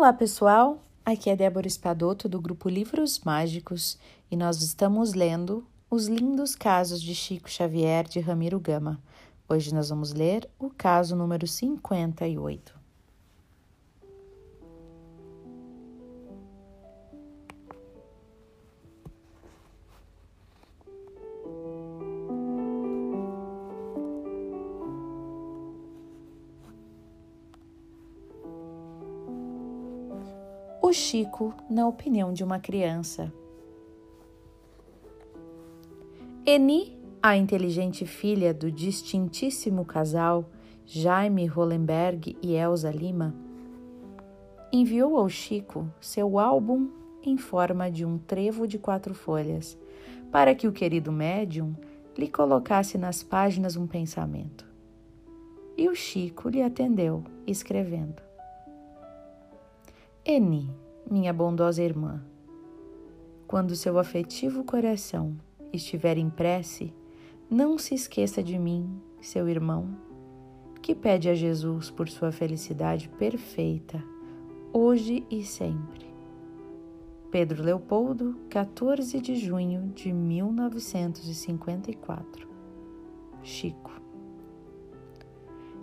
Olá, pessoal! Aqui é Débora Espadoto do grupo Livros Mágicos e nós estamos lendo Os Lindos Casos de Chico Xavier de Ramiro Gama. Hoje nós vamos ler o caso número 58. O Chico, na opinião de uma criança. Eni, a inteligente filha do distintíssimo casal Jaime Hollenberg e Elsa Lima, enviou ao Chico seu álbum em forma de um trevo de quatro folhas, para que o querido médium lhe colocasse nas páginas um pensamento. E o Chico lhe atendeu, escrevendo: Eni, minha bondosa irmã, quando seu afetivo coração estiver em prece, não se esqueça de mim, seu irmão, que pede a Jesus por sua felicidade perfeita, hoje e sempre. Pedro Leopoldo, 14 de junho de 1954. Chico.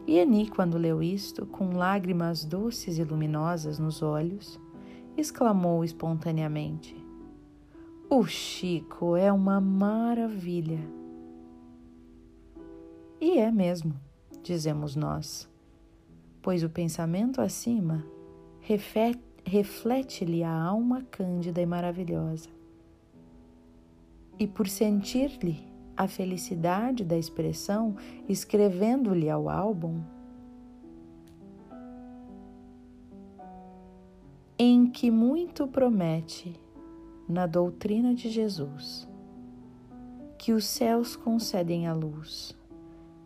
E Eni, quando leu isto, com lágrimas doces e luminosas nos olhos, exclamou espontaneamente: O Chico é uma maravilha. E é mesmo, dizemos nós, pois o pensamento acima reflete-lhe a alma cândida e maravilhosa. E por sentir-lhe a felicidade da expressão, escrevendo-lhe ao álbum, que muito promete na doutrina de Jesus, que os céus concedem a luz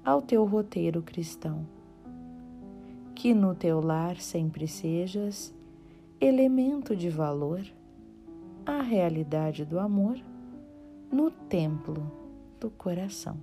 ao teu roteiro cristão, que no teu lar sempre sejas elemento de valor à realidade do amor no templo do coração.